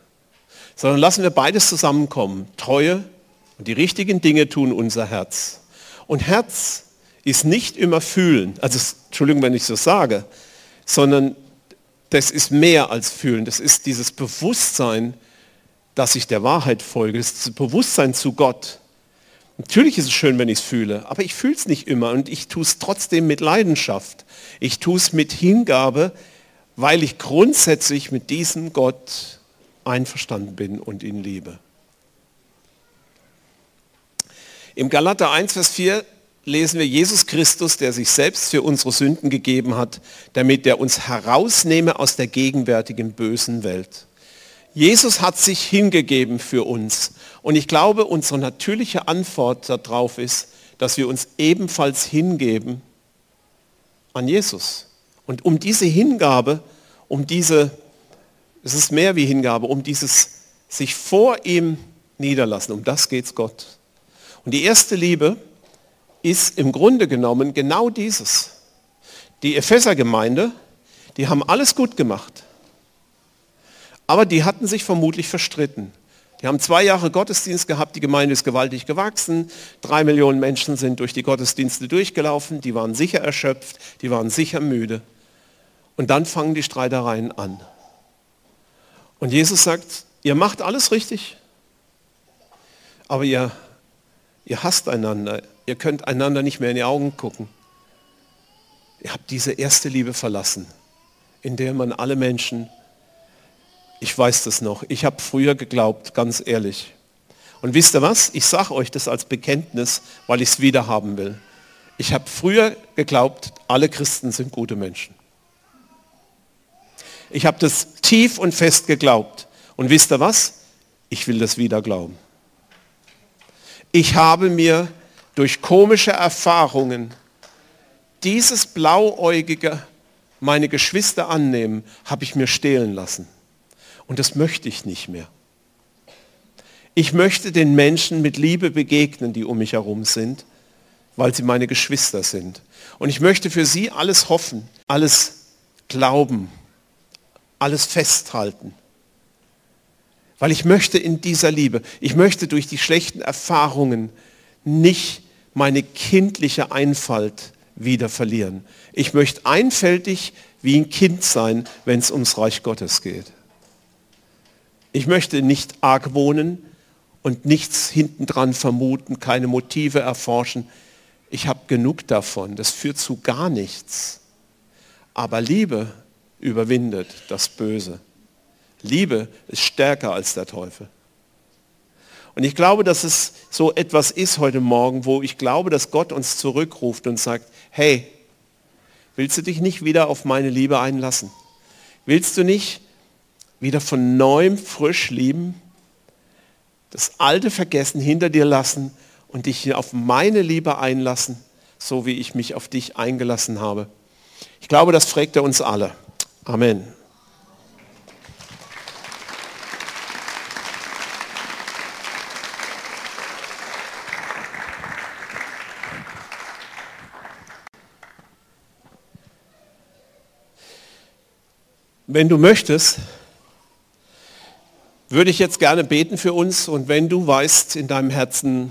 S1: Sondern lassen wir beides zusammenkommen. Treue und die richtigen Dinge tun unser Herz. Und Herz ist nicht immer fühlen, also Entschuldigung, wenn ich so sage, sondern das ist mehr als fühlen. Das ist dieses Bewusstsein, dass ich der Wahrheit folge, das, das Bewusstsein zu Gott. Natürlich ist es schön, wenn ich es fühle, aber ich fühle es nicht immer und ich tue es trotzdem mit Leidenschaft. Ich tue es mit Hingabe, weil ich grundsätzlich mit diesem Gott einverstanden bin und ihn liebe. Im Galater 1, Vers 4 lesen wir Jesus Christus, der sich selbst für unsere Sünden gegeben hat, damit er uns herausnehme aus der gegenwärtigen bösen Welt. Jesus hat sich hingegeben für uns. Und ich glaube, unsere natürliche Antwort darauf ist, dass wir uns ebenfalls hingeben an Jesus. Und um diese Hingabe, um diese, es ist mehr wie Hingabe, um dieses sich vor ihm niederlassen. Um das geht's Gott. Und die erste Liebe ist im Grunde genommen genau dieses. Die Epheser-Gemeinde, die haben alles gut gemacht. Aber die hatten sich vermutlich verstritten. Die haben zwei Jahre Gottesdienst gehabt, die Gemeinde ist gewaltig gewachsen, drei Millionen Menschen sind durch die Gottesdienste durchgelaufen, die waren sicher erschöpft, die waren sicher müde. Und dann fangen die Streitereien an. Und Jesus sagt, ihr macht alles richtig, aber ihr, ihr hasst einander, ihr könnt einander nicht mehr in die Augen gucken. Ihr habt diese erste Liebe verlassen, in der man alle Menschen, ich weiß das noch, ich habe früher geglaubt, ganz ehrlich. Und wisst ihr was? Ich sage euch das als Bekenntnis, weil ich es wieder haben will. Ich habe früher geglaubt, alle Christen sind gute Menschen. Ich habe das tief und fest geglaubt. Und wisst ihr was? Ich will das wieder glauben. Ich habe mir durch komische Erfahrungen dieses blauäugige, meine Geschwister annehmen, habe ich mir stehlen lassen. Und das möchte ich nicht mehr. Ich möchte den Menschen mit Liebe begegnen, die um mich herum sind, weil sie meine Geschwister sind. Und ich möchte für sie alles hoffen, alles glauben, alles festhalten. Weil ich möchte in dieser Liebe, ich möchte durch die schlechten Erfahrungen nicht meine kindliche Einfalt wieder verlieren. Ich möchte einfältig wie ein Kind sein, wenn es ums Reich Gottes geht. Ich möchte nicht argwohnen und nichts hintendran vermuten, keine Motive erforschen. Ich habe genug davon. Das führt zu gar nichts. Aber Liebe überwindet das Böse. Liebe ist stärker als der Teufel. Und ich glaube, dass es so etwas ist heute Morgen, wo ich glaube, dass Gott uns zurückruft und sagt, hey, willst du dich nicht wieder auf meine Liebe einlassen? Willst du nicht wieder von neuem frisch lieben? Das Alte vergessen, hinter dir lassen und dich auf meine Liebe einlassen, so wie ich mich auf dich eingelassen habe? Ich glaube, das fragt er uns alle. Amen. Wenn du möchtest, würde ich jetzt gerne beten für uns und wenn du weißt, in deinem Herzen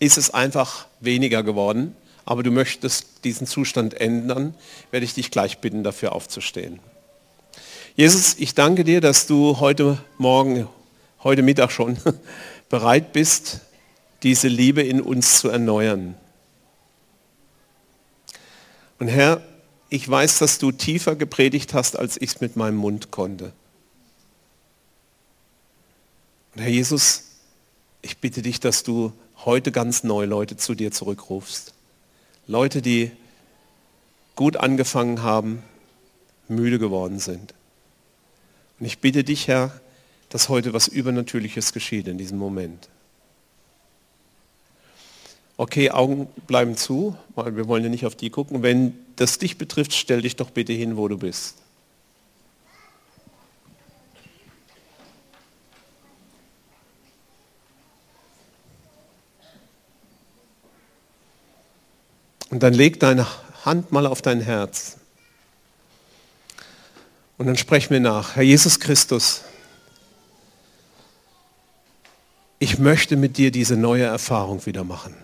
S1: ist es einfach weniger geworden, aber du möchtest diesen Zustand ändern, werde ich dich gleich bitten, dafür aufzustehen. Jesus, ich danke dir, dass du heute Morgen, heute Mittag schon *laughs* bereit bist, diese Liebe in uns zu erneuern. Und Herr, ich weiß, dass du tiefer gepredigt hast, als ich es mit meinem Mund konnte. Und Herr Jesus, ich bitte dich, dass du heute ganz neu Leute zu dir zurückrufst. Leute, die gut angefangen haben, müde geworden sind. Und ich bitte dich, Herr, dass heute was Übernatürliches geschieht in diesem Moment. Okay, Augen bleiben zu, weil wir wollen ja nicht auf die gucken. Wenn das dich betrifft, stell dich doch bitte hin, wo du bist. Und dann leg deine Hand mal auf dein Herz. Und dann sprech mir nach, Herr Jesus Christus, ich möchte mit dir diese neue Erfahrung wieder machen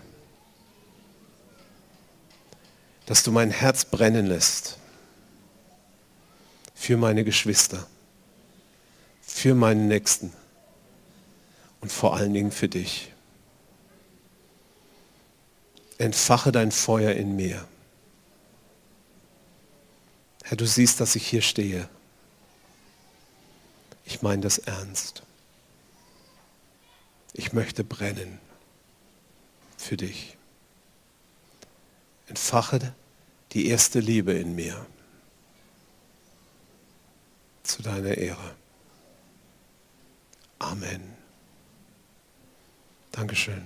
S1: dass du mein Herz brennen lässt für meine Geschwister, für meinen Nächsten und vor allen Dingen für dich. Entfache dein Feuer in mir. Herr, du siehst, dass ich hier stehe. Ich meine das ernst. Ich möchte brennen für dich entfache die erste Liebe in mir zu deiner Ehre. Amen. Dankeschön.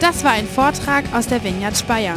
S2: Das war ein Vortrag aus der Vineyard Speyer.